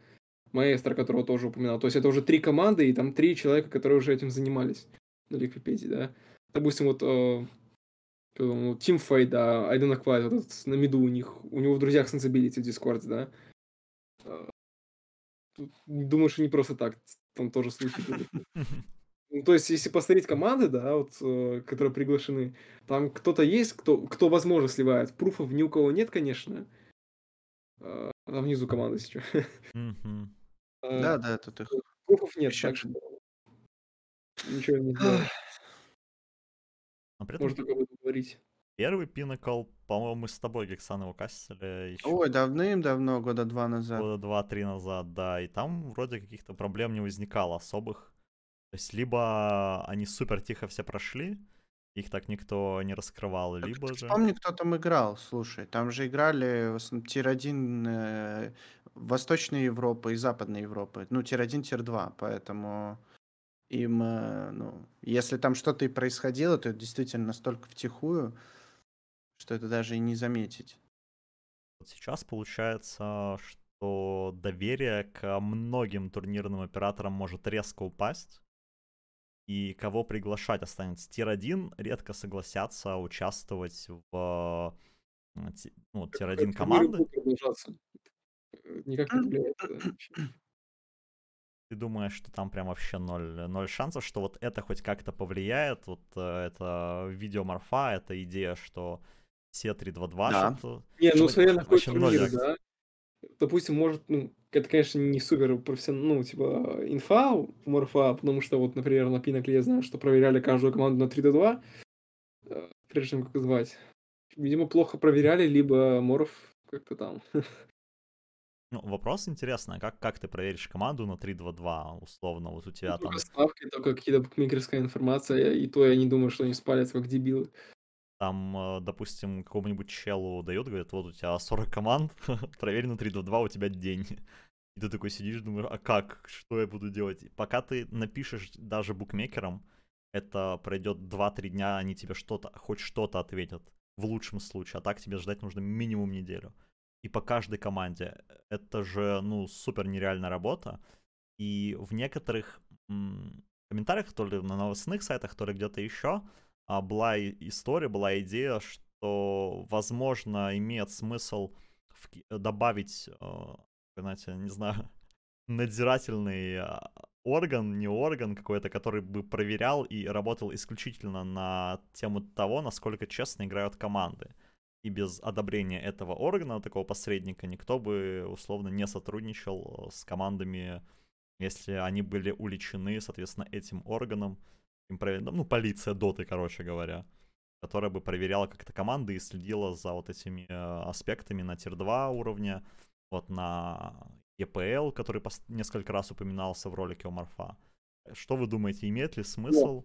Маэстро, которого тоже упоминал. То есть это уже три команды, и там три человека, которые уже этим занимались на Википедии, да. Допустим, вот э, ну, Team Fate, да, Айден Аквайт, вот этот, на миду у них, у него в друзьях Sensibility в Discord, да. Э, думаю, что не просто так, там тоже случаи были. Ну, то есть, если посмотреть команды, да, вот, э, которые приглашены, там кто-то есть, кто, кто возможно сливает. Пруфов ни у кого нет, конечно. А, там внизу команда сейчас. Да, да, тут их... Пруфов нет, так что ничего не знаю. Можно только об этом говорить. Первый Pinnacle, по-моему, мы с тобой, Гексан, его кастили еще. Ой, давным-давно, года два назад. Года два-три назад, да. И там вроде каких-то проблем не возникало особых. То есть либо они супер тихо все прошли, их так никто не раскрывал, так либо же... Вспомни, кто там играл, слушай. Там же играли в основном tier-1 э, Восточной Европы и Западной Европы. Ну, tier-1, tier-2, поэтому им, э, ну, если там что-то и происходило, то это действительно настолько втихую, что это даже и не заметить. Вот сейчас получается, что доверие к многим турнирным операторам может резко упасть и кого приглашать останется. Tier-1 редко согласятся участвовать в ну, Tier-1 команды. Никак не влияет. Ты думаешь, что там прям вообще ноль, ноль шансов, что вот это хоть как-то повлияет, вот э, это видео Морфа, эта идея, что все 322, да. что... Не, ну смотря на какой турнир, да. Допустим, может, ну, это, конечно, не супер профессионально, ну, типа, инфа у Морфа, потому что вот, например, на Пинакле я знаю, что проверяли каждую команду на 322, э, прежде чем как звать. Видимо, плохо проверяли, либо Морф как-то там. Ну, вопрос интересный, а как, как ты проверишь команду на 3-2-2, условно, вот у тебя ну, там... ставки, только какие-то букмекерская информация, и то я не думаю, что они спалятся как дебилы. Там, э, допустим, какому-нибудь челу дают, говорят, вот у тебя 40 команд, проверь на 3-2-2, у тебя день. И ты такой сидишь, думаешь, а как? Что я буду делать? Пока ты напишешь даже букмекерам, это пройдет 2-3 дня, они тебе что-то, хоть что-то ответят. В лучшем случае. А так тебе ждать нужно минимум неделю. И по каждой команде. Это же, ну, супер нереальная работа. И в некоторых м- комментариях, то ли на новостных сайтах, то ли где-то еще, а, была история, была идея, что, возможно, имеет смысл в- добавить а, знаете, не знаю, надзирательный а, орган, не орган какой-то, который бы проверял и работал исключительно на тему того, насколько честно играют команды. И без одобрения этого органа, такого посредника, никто бы условно не сотрудничал с командами, если они были уличены, соответственно, этим органом, им пров... ну, полиция доты, короче говоря, которая бы проверяла как-то команды и следила за вот этими э, аспектами на тир-2 уровня, вот на EPL, который несколько раз упоминался в ролике у Марфа. Что вы думаете, имеет ли смысл?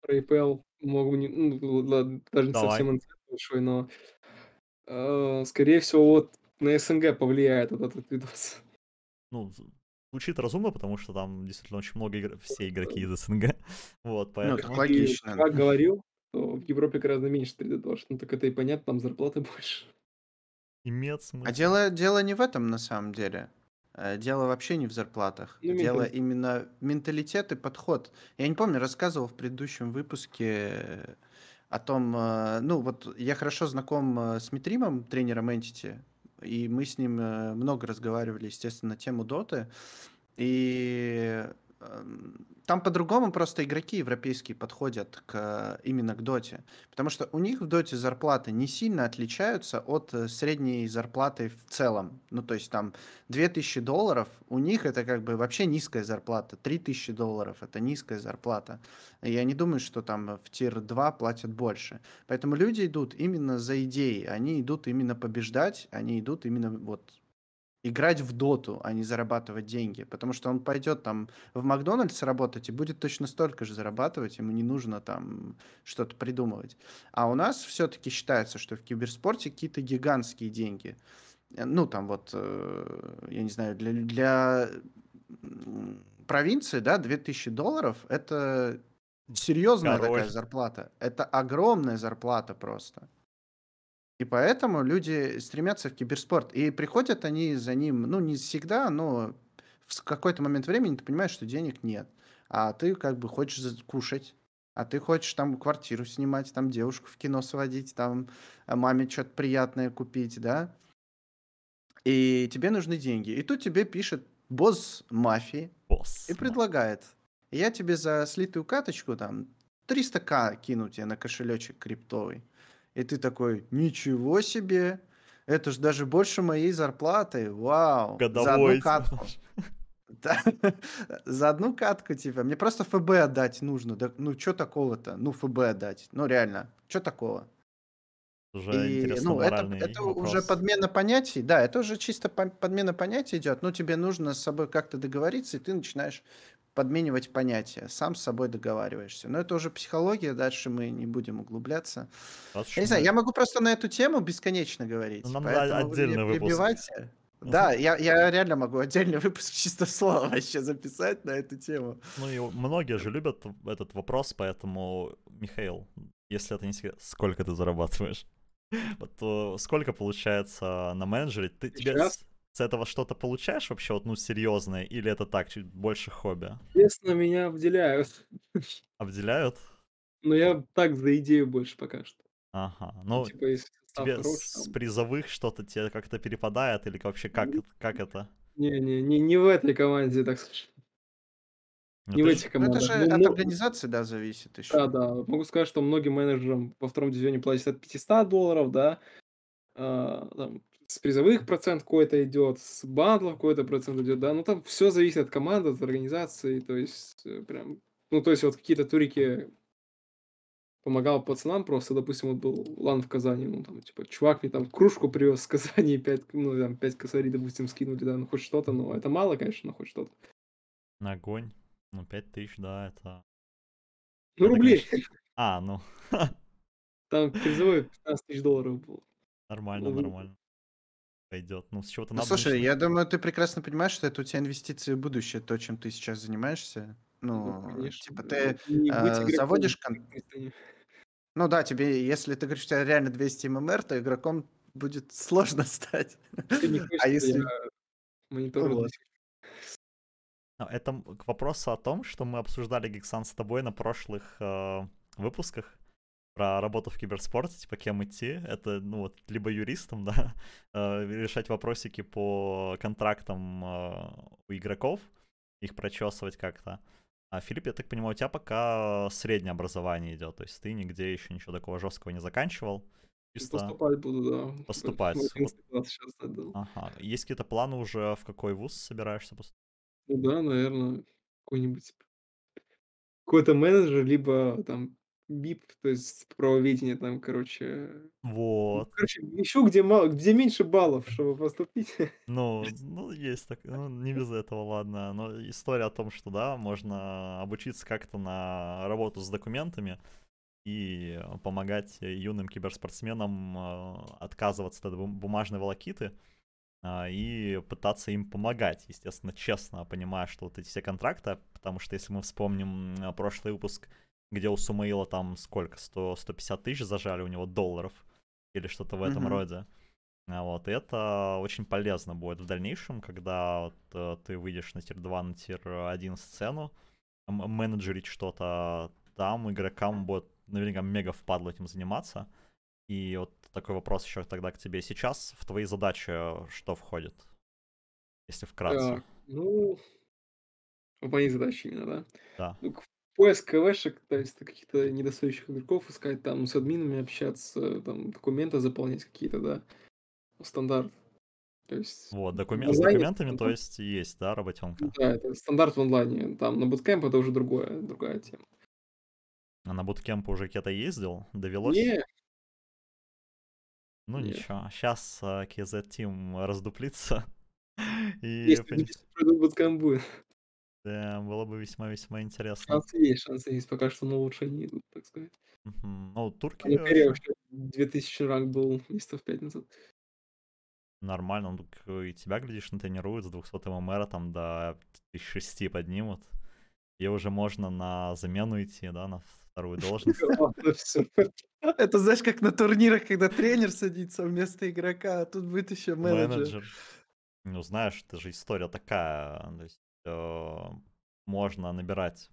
Про EPL могу не, ну, даже не Давай. совсем большой, но э, скорее всего вот на СНГ повлияет вот этот видос. Ну, звучит разумно, потому что там действительно очень много игр... все игроки из СНГ. Вот, поэтому... Ну, логично. как говорил, то в Европе гораздо меньше 3D2, ну так это и понятно, там зарплаты больше имеет смысл. А дело, дело не в этом на самом деле. Э, дело вообще не в зарплатах. Ну, Дело менталитет. именно в менталитет и подход. Я не помню, рассказывал в предыдущем выпуске о том, э, ну вот я хорошо знаком э, с Митримом, тренером Entity, и мы с ним много разговаривали, естественно, на тему доты. И там по-другому просто игроки европейские подходят к, именно к доте. Потому что у них в доте зарплаты не сильно отличаются от э, средней зарплаты в целом. Ну, то есть там 2000 долларов, у них это как бы вообще низкая зарплата. 3000 долларов это низкая зарплата. Я не думаю, что там в тир 2 платят больше. Поэтому люди идут именно за идеей. Они идут именно побеждать, они идут именно вот играть в доту, а не зарабатывать деньги. Потому что он пойдет там в Макдональдс работать и будет точно столько же зарабатывать, ему не нужно там что-то придумывать. А у нас все-таки считается, что в киберспорте какие-то гигантские деньги. Ну, там вот, э, я не знаю, для, для провинции, да, 2000 долларов, это Серьезная Король. такая зарплата. Это огромная зарплата просто. И поэтому люди стремятся в киберспорт. И приходят они за ним, ну, не всегда, но в какой-то момент времени ты понимаешь, что денег нет. А ты как бы хочешь кушать, а ты хочешь там квартиру снимать, там девушку в кино сводить, там а, маме что-то приятное купить, да? И тебе нужны деньги. И тут тебе пишет босс мафии Босс. и предлагает. Я тебе за слитую каточку там 300к кину тебе на кошелечек криптовый. И ты такой, ничего себе, это ж даже больше моей зарплаты, вау. За одну Годовой. катку. Да. За одну катку, типа, мне просто ФБ отдать нужно. Да, ну, что такого-то? Ну, ФБ отдать. Ну, реально, что такого? Уже И, ну, это, это уже подмена понятий, да, это уже чисто по- подмена понятий идет, но тебе нужно с собой как-то договориться, и ты начинаешь подменивать понятия, сам с собой договариваешься. Но это уже психология, дальше мы не будем углубляться. Я не знаю, я могу просто на эту тему бесконечно говорить. Ну, нам поэтому надо вы отдельный меня выпуск. Да, я, я реально могу отдельный выпуск чисто слова вообще записать на эту тему. Ну и многие же любят этот вопрос, поэтому, Михаил, если это не секрет, сколько ты зарабатываешь? Вот э, сколько получается на менеджере? Ты тебе Сейчас? С, этого что-то получаешь вообще, вот, ну, серьезное, или это так, чуть больше хобби? Честно, меня выделяют. Обделяют? Но я так за идею больше пока что. Ага. Ну, Ну, типа, если тебе хороший, с там... призовых что-то тебе как-то перепадает, или вообще как, Ну, это- как это? Не, не, не, не в этой команде, так скажем. Ну, Не в этих Ну, это командах. же Ну, от мо- организации, да, зависит еще. Да, да. Могу сказать, что многим менеджерам во втором дивизионе платят от 500 долларов, да. а, там, с призовых процент какой-то идет, с бандлов какой-то процент идет, да. Ну, там все зависит от команды, от организации. То есть, э, прям... Ну, то есть, вот какие-то турики помогал пацанам просто, допустим, вот был лан в Казани, ну, там, типа, чувак мне там кружку привез с Казани, 5, ну, там, 5 косарей, допустим, скинули, да, ну, хоть что-то, но это мало, конечно, но хоть что-то. Огонь. Ну, 5000, да, это... Ну, Это, рублей. конечно. А, ну, Там призовой 15 тысяч долларов был. нормально, Ну, нормально. Пойдет. Ну, с чего-то Ну, надо слушай, начинать. я думаю, ты прекрасно понимаешь, что это у тебя инвестиции в будущее, то, чем ты сейчас занимаешься. Ну, Ну, конечно. типа ты Не быть э, заводишь кон-. Ну да, тебе, если ты говоришь, у тебя реально 200 ММР, то игроком будет сложно стать. А если... Ну вот. Это к вопросу о том, что мы обсуждали Гексан с тобой на прошлых э, выпусках про работу в киберспорте, типа кем идти. Это, ну вот, либо юристом, да, э, решать вопросики по контрактам э, у игроков, их прочесывать как-то. А Филипп, я так понимаю, у тебя пока среднее образование идет, то есть ты нигде еще ничего такого жесткого не заканчивал. Чисто... Поступать буду, да. Поступать. Мой Вот. 11 класс сейчас отдал. Ага. Есть какие-то планы уже, в какой вуз собираешься поступать? Ну да, наверное, какой-нибудь какой-то менеджер, либо там БИП, то есть правоведение там, короче. Ну, Вот. короче, ищу, где мало, где меньше баллов, чтобы поступить. Ну, ну, есть так, ну, не без этого, ладно. Но история о том, что, да, можно обучиться как-то на работу с документами и помогать юным киберспортсменам э, отказываться от бум- бумажной волокиты а, и пытаться им помогать, естественно, честно, понимая, что вот эти все контракты, потому что если мы вспомним э, прошлый выпуск, где у Сумаила там сколько, 100, 150 тысяч зажали у него долларов или что-то в этом Мгм. роде. А Вот, и это очень полезно будет в дальнейшем, когда вот, э, ты выйдешь на тир 2, на тир 1 сцену, менеджерить что-то там, игрокам будет наверняка мега впадло этим заниматься. И вот такой вопрос еще тогда к тебе. Сейчас в твои задачи что входит? Если вкратце. Так, ну, в мои задачи именно, да? Да. Ну, поиск КВшек, то есть каких-то недостающих игроков искать, там с админами общаться, там документы заполнять какие-то, да, стандарт. То есть Вот, докумен- с онлайне документами, то есть, есть, да, работенка. Да, это стандарт в онлайне. Там на буткемп это уже другое, другая тема. А на буткемп уже где-то ездил? Довелось? Не, Ну Нет. ничего, сейчас KZ Team раздуплится. И если буткемп, будет. Да, было бы весьма-весьма интересно. Шансы есть, шансы есть. Пока что, но лучше не идут, так сказать. Мгм. Ну, турки А Коре вообще вообще 2000 ранг был месяцев 5 назад. нормально. Ну, так и тебя, глядишь, натренируют с 200 ММР там до 1006 поднимут. и уже можно на замену идти, да, на вторую должность. Это знаешь, как на турнирах, когда тренер садится вместо игрока, а тут будет еще менеджер. Ну, знаешь, это же история такая. То есть, э, можно набирать,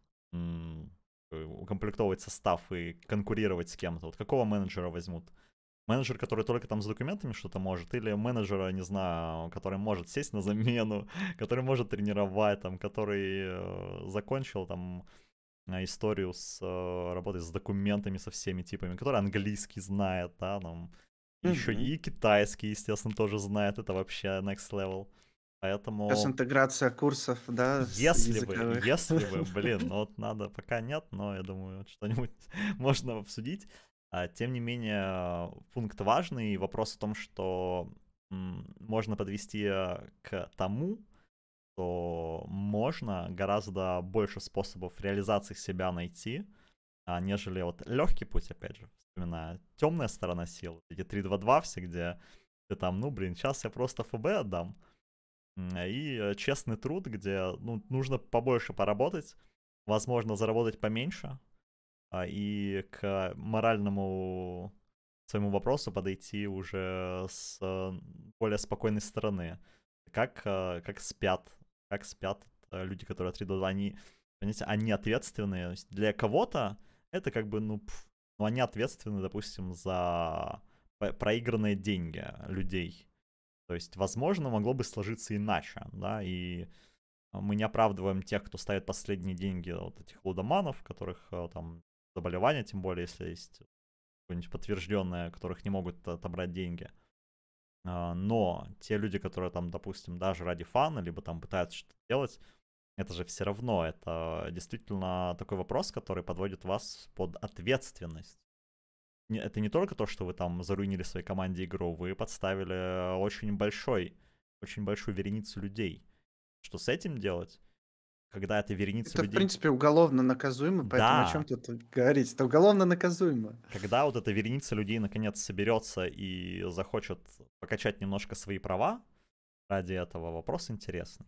укомплектовывать состав и конкурировать с кем-то. Вот какого менеджера возьмут? Менеджер, который только там с документами что-то может, или менеджера, не знаю, который может сесть на замену, который может тренировать, там, который э, закончил там э, историю с э, работой с документами со всеми типами, который английский знает, да, там, mm-hmm. еще и китайский, естественно, тоже знает, это вообще next level. Поэтому... Сейчас интеграция курсов, да, Если бы, если бы, блин, ну вот надо, пока нет, но я думаю, что-нибудь можно обсудить. А, тем не менее, пункт важный, вопрос в том, что можно подвести э, к тому, что можно гораздо больше способов реализации себя найти, а, нежели вот легкий путь, опять же, вспоминая темная сторона сил, эти 3-2-2 все, где ты там, ну, блин, сейчас я просто ФБ отдам, и э, честный труд, где ну, нужно побольше поработать, возможно, заработать поменьше, а, и к моральному своему вопросу подойти уже с э, более спокойной стороны. Как, э, как спят, как спят люди, которые 3 до 2, они, понимаете, они ответственные. Для кого-то это как бы, ну, пф, ну, они ответственны, допустим, за проигранные деньги людей. То есть, возможно, могло бы сложиться иначе, да, и мы не оправдываем тех, кто ставит последние деньги вот этих лудоманов, которых там заболевания, тем более, если есть какое-нибудь подтвержденное, которых не могут отобрать деньги. А, но те люди, которые там, допустим, даже ради фана, либо там пытаются что-то делать, это же все равно, это действительно такой вопрос, который подводит вас под ответственность. Это не только то, что вы там заруинили своей команде игру, вы подставили очень большой, очень большую вереницу людей. Что с этим делать? когда это вереница это, людей... в принципе, уголовно наказуемо, поэтому да. о чем тут говорить? Это уголовно наказуемо. Когда вот эта вереница людей наконец соберется и захочет покачать немножко свои права ради этого, вопрос интересный.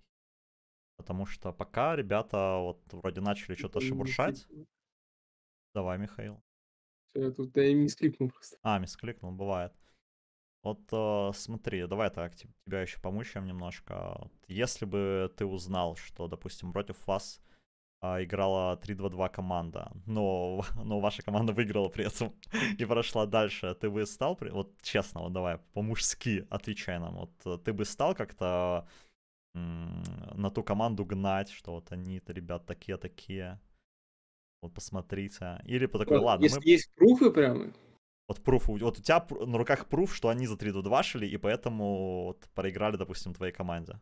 Потому что пока ребята вот вроде начали что-то шебуршать. Давай, Михаил. Я тут я мискликнул просто. А, мискликнул, бывает. Вот э, смотри, давай так, тебя еще помучаем немножко. Если бы ты узнал, что, допустим, против вас э, играла 3-2-2 команда, но, но ваша команда выиграла при этом и прошла дальше, ты бы стал, вот честно, вот давай, по-мужски отвечай нам, вот э, ты бы стал как-то на ту команду гнать, что вот они-то, ребят, такие-такие, вот посмотрите. Или по такой, ладно. Если мы... есть пруфы прямо, вот пруф, вот у тебя на руках пруф, что они за 3 2 шли, и поэтому вот проиграли, допустим, твоей команде.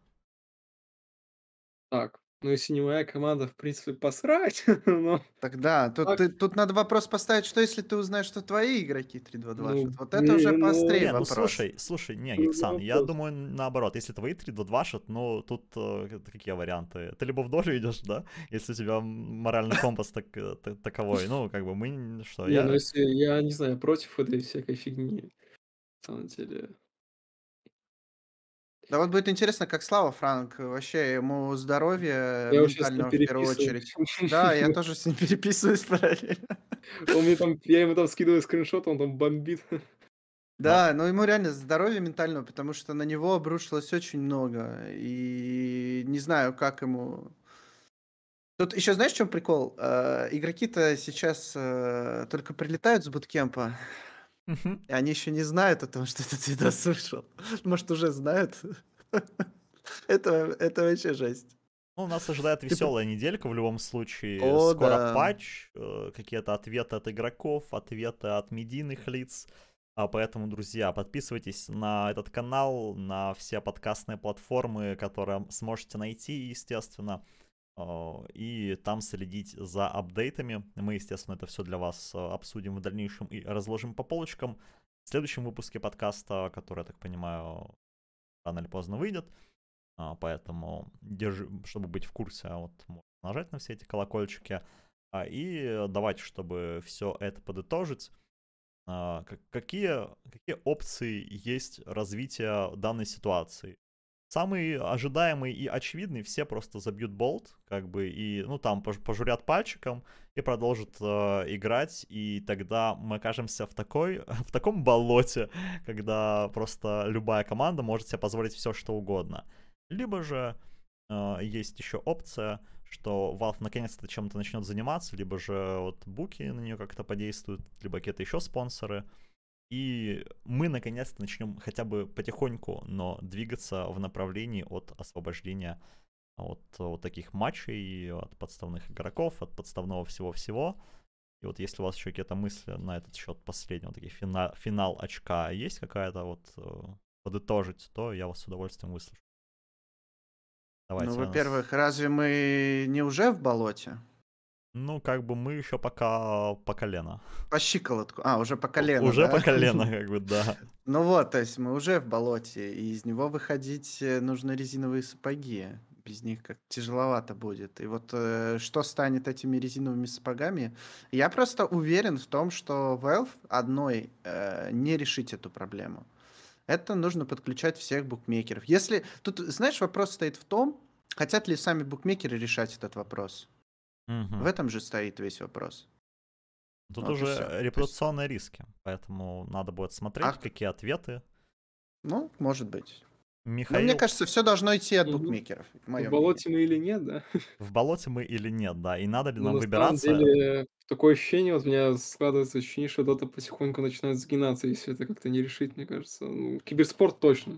Так, ну, если не моя команда, в принципе, посрать, но... Тогда, тут, ты, тут надо вопрос поставить, что если ты узнаешь, что твои игроки 3-2-2 ну, Вот это не, уже ну, поострее не, вопрос. Ну, слушай, слушай, не, Гиксан, я думаю, наоборот, если твои 3-2-2 шат, ну, тут э, какие варианты? Ты либо в долю идешь, да, если у тебя моральный компас так, э, таковой, ну, как бы мы, что, не, я... ну, если, я не знаю, против этой всякой фигни, на самом деле... Да вот будет интересно, как Слава Франк, вообще ему здоровья Я ментального в первую очередь. Да, я тоже с ним переписываюсь параллельно. Он мне там, я ему там скидываю скриншот, он там бомбит. Да, но ему реально здоровье ментального, потому что на него обрушилось очень много. И не знаю, как ему... Тут еще знаешь, в чем прикол? Э, игроки-то сейчас э, только прилетают с буткемпа, и они еще не знают о том, что этот видос вышел. Может, уже знают. это, это вообще жесть. Ну, нас ожидает веселая неделька в любом случае. О, Скоро да. патч, э, какие-то ответы от игроков, ответы от медийных лиц. А поэтому, друзья, подписывайтесь на этот канал, на все подкастные платформы, которые сможете найти, естественно. И там следить за апдейтами. Мы, естественно, это все для вас э, обсудим в дальнейшем и разложим по полочкам. В следующем выпуске подкаста, который, я так понимаю, рано или поздно выйдет. А, поэтому, держи, чтобы быть в курсе, а вот можно нажать на все эти колокольчики. А, и давайте, чтобы все это подытожить. Какие, какие опции есть развития данной ситуации? Самый ожидаемый и очевидный, все просто забьют болт, как бы, и, ну, там, пожурят пальчиком и продолжат э, играть, и тогда мы окажемся в такой, в таком болоте, когда просто любая команда может себе позволить все, что угодно. Либо же э, есть еще опция, что Valve наконец-то чем-то начнет заниматься, либо же вот буки на нее как-то подействуют, либо какие-то еще спонсоры, и мы наконец-то начнем хотя бы потихоньку, но двигаться в направлении от освобождения от вот таких матчей, от подставных игроков, от подставного всего-всего. И вот если у вас еще какие-то мысли на этот счет последнего, такие финал, финал очка есть какая-то вот э, подытожить, то я вас с удовольствием выслушаю. Давайте. Ну, во-первых, разве мы не уже в болоте? Ну, как бы мы еще пока по колено. По щиколотку. А, уже по колено. Уже да? по колено, как бы, да. Ну вот, то есть мы уже в болоте, и из него выходить э, нужны резиновые сапоги. Без них как тяжеловато будет. И вот э, что станет этими резиновыми сапогами? Я просто уверен в том, что Valve одной э, не решить эту проблему. Это нужно подключать всех букмекеров. Если тут, знаешь, вопрос стоит в том, хотят ли сами букмекеры решать этот вопрос. Угу. В этом же стоит весь вопрос. Тут вот уже репутационные есть... риски, поэтому надо будет смотреть, а... какие ответы. Ну, может быть. Михаил... Но мне кажется, все должно идти от букмекеров. В, в болоте мнении. мы или нет, да? В болоте мы или нет, да. И надо ли нам на выбираться? На самом деле, такое ощущение, вот у меня складывается ощущение, что Дота потихоньку начинает сгинаться, если это как-то не решить, мне кажется. Ну, киберспорт точно.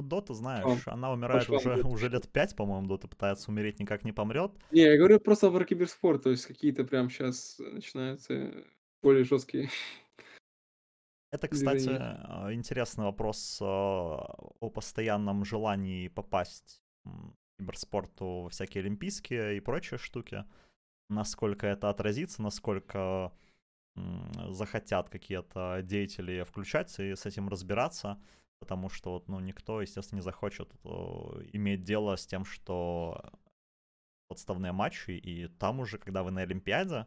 Ну, Дота, знаешь, О, она умирает уже, уже лет пять, по-моему, Дота пытается умереть, никак не помрет. Не, я говорю просто про киберспорт, то есть какие-то прям сейчас начинаются более жесткие. Это, кстати, а, интересный вопрос а, о постоянном желании попасть в киберспорту во всякие олимпийские и прочие штуки. Насколько это отразится, насколько захотят какие-то деятели включаться и с этим разбираться потому что вот, ну, никто, естественно, не захочет иметь дело с тем, что подставные матчи, и там уже, когда вы на Олимпиаде,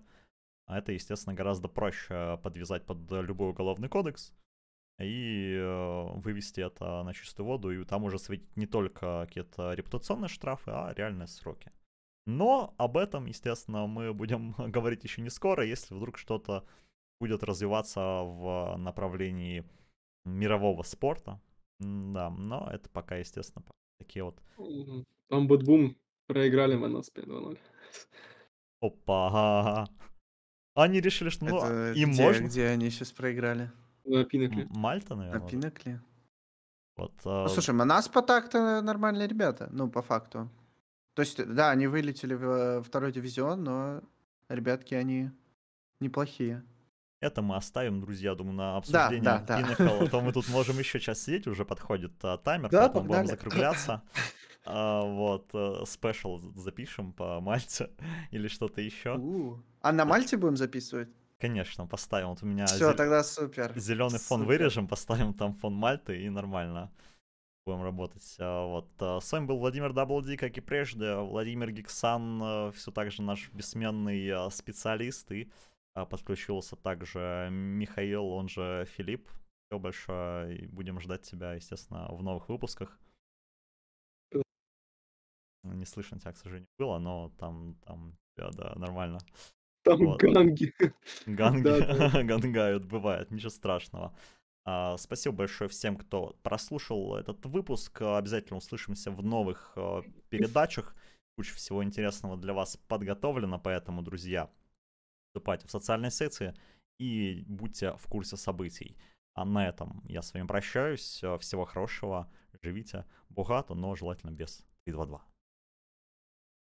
а это, естественно, гораздо проще подвязать под любой уголовный кодекс и э, вывести это на чистую воду, и там уже светить не только какие-то репутационные штрафы, а реальные сроки. Но об этом, естественно, мы будем говорить еще не скоро, если вдруг что-то будет развиваться в направлении мирового спорта. Да, но это пока, естественно, такие вот... Там BetBoom проиграли Манаспа 2-0. Опа! Они решили, что ну, это им где, можно... Где они сейчас проиграли? На Пинакле. Мальта, наверное. На Пинакле. Вот, ну, слушай, Манаспа так-то нормальные ребята, ну, по факту. То есть, да, они вылетели в э, второй дивизион, но ребятки, они неплохие. Это мы оставим, друзья, думаю, на обсуждение да, да, Pinnacle. Да. А то мы тут можем еще час сидеть, уже подходит а, таймер, да, поэтому погнали. будем закругляться. А, вот, спешл запишем по Мальте или что-то еще. У-у. А на Мальте будем записывать? Конечно, поставим. Вот у меня Все, зел... тогда супер. Зеленый фон супер. вырежем, поставим там фон Мальты и нормально будем работать. А, вот. А, с вами был Владимир Даблди, как и прежде. Владимир Гиксан, все так же наш бессменный специалист и подключился также Михаил, он же Филипп. Все большое, и будем ждать тебя, естественно, в новых выпусках. Не слышно тебя, к сожалению, было, но там, там, да, да, нормально. Там вот. ганги. Ганги, гангают, бывает, ничего страшного. Uh, спасибо большое всем, кто прослушал этот выпуск. Обязательно услышимся в новых uh, передачах. Куча всего интересного для вас подготовлено, поэтому, друзья, вступайте в социальные сети и будьте в курсе событий. А на этом я с вами прощаюсь. Всего хорошего. Живите богато, но желательно без 322.